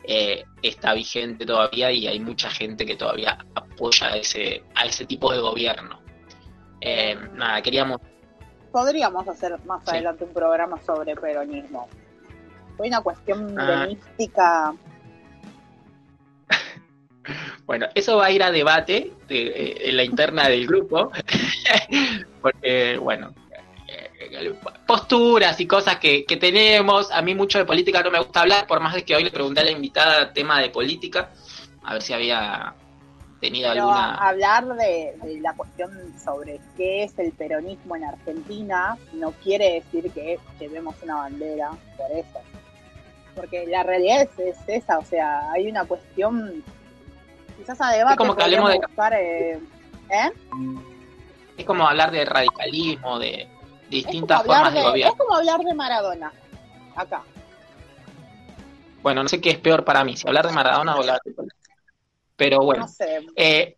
[SPEAKER 1] eh, está vigente todavía y hay mucha gente que todavía apoya a ese, a ese tipo de gobierno. Eh, nada, queríamos
[SPEAKER 2] podríamos hacer más
[SPEAKER 1] Sí.
[SPEAKER 2] adelante un programa sobre peronismo. Fue una cuestión
[SPEAKER 1] Ah.
[SPEAKER 2] de mística.
[SPEAKER 1] Bueno, eso va a ir a debate de- eh, en la interna del grupo, [LAUGHS] porque, bueno, eh, posturas y cosas que, que tenemos. A mí mucho de política no me gusta hablar, por más de que hoy le pregunté a la invitada tema de política, a ver si había tenido
[SPEAKER 2] Pero
[SPEAKER 1] alguna...
[SPEAKER 2] hablar de, de la cuestión sobre qué es el peronismo en Argentina no quiere decir que llevemos una bandera por eso. Porque la realidad es, es esa, o sea, hay una cuestión, quizás a debate
[SPEAKER 1] como que hablemos de-
[SPEAKER 2] buscar, eh, ¿eh?
[SPEAKER 1] Es como hablar de radicalismo, de,
[SPEAKER 2] Es
[SPEAKER 1] distintas formas de,
[SPEAKER 2] de, es
[SPEAKER 1] gobierno.
[SPEAKER 2] como hablar de Maradona, acá.
[SPEAKER 1] Bueno, no sé qué es peor para mí, si hablar de Maradona o hablar de. Pero bueno,
[SPEAKER 2] No sé,
[SPEAKER 1] Eh,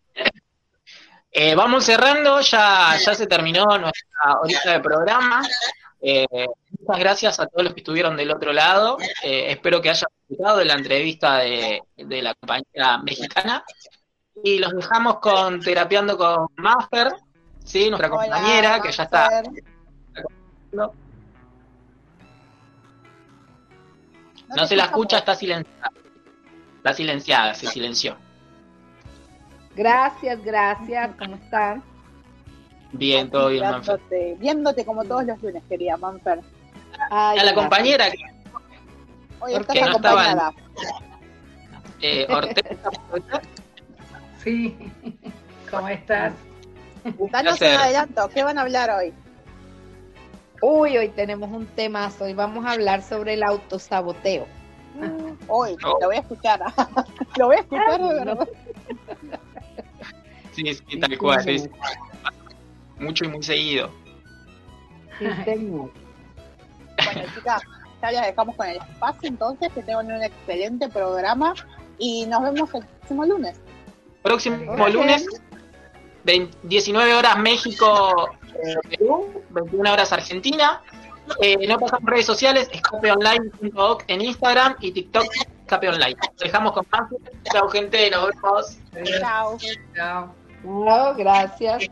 [SPEAKER 1] eh, vamos cerrando, ya, ya se terminó nuestra horita de programa. Eh, muchas gracias a todos los que estuvieron del otro lado. Eh, espero que hayan disfrutado de la entrevista de, de la compañera mexicana. Y los dejamos con Terapiando con Maffer, ¿sí? nuestra
[SPEAKER 2] hola,
[SPEAKER 1] compañera, que ya está. No,
[SPEAKER 2] te
[SPEAKER 1] se la escucha, está silenciada. Está silenciada, se silenció.
[SPEAKER 5] Gracias, gracias. ¿Cómo están?
[SPEAKER 1] Bien, todo bien, Manfred.
[SPEAKER 2] Viéndote, viéndote como todos los lunes, quería Manfer.
[SPEAKER 5] Ay,
[SPEAKER 1] A la
[SPEAKER 5] gracias.
[SPEAKER 1] compañera que
[SPEAKER 2] Hoy
[SPEAKER 1] ¿Por
[SPEAKER 2] estás
[SPEAKER 1] no
[SPEAKER 2] acompañada. [LAUGHS]
[SPEAKER 1] eh, Ortega,
[SPEAKER 6] Sí, ¿cómo estás?
[SPEAKER 2] Danos un adelanto, ¿qué van a hablar hoy?
[SPEAKER 5] Uy, hoy tenemos un temazo. Hoy vamos a hablar sobre el autosaboteo.
[SPEAKER 2] Hoy,
[SPEAKER 1] Oh.
[SPEAKER 2] lo voy a escuchar. [LAUGHS] lo voy a escuchar de verdad.
[SPEAKER 1] Sí, sí, tal cual. sí, sí. Mucho y muy seguido.
[SPEAKER 5] Sí, señor.
[SPEAKER 2] Bueno, chicas, ya las dejamos con el espacio entonces, que tengan un excelente programa y nos vemos el próximo lunes.
[SPEAKER 1] Próximo lunes, 20 19 horas México, eh, Perú, 21 horas Argentina. Eh, no pasamos redes sociales, escapeonline.org en Instagram y TikTok, Escape Online. Dejamos con más. Chao, gente, nos vemos.
[SPEAKER 2] Chao.
[SPEAKER 6] Chao.
[SPEAKER 5] No, gracias.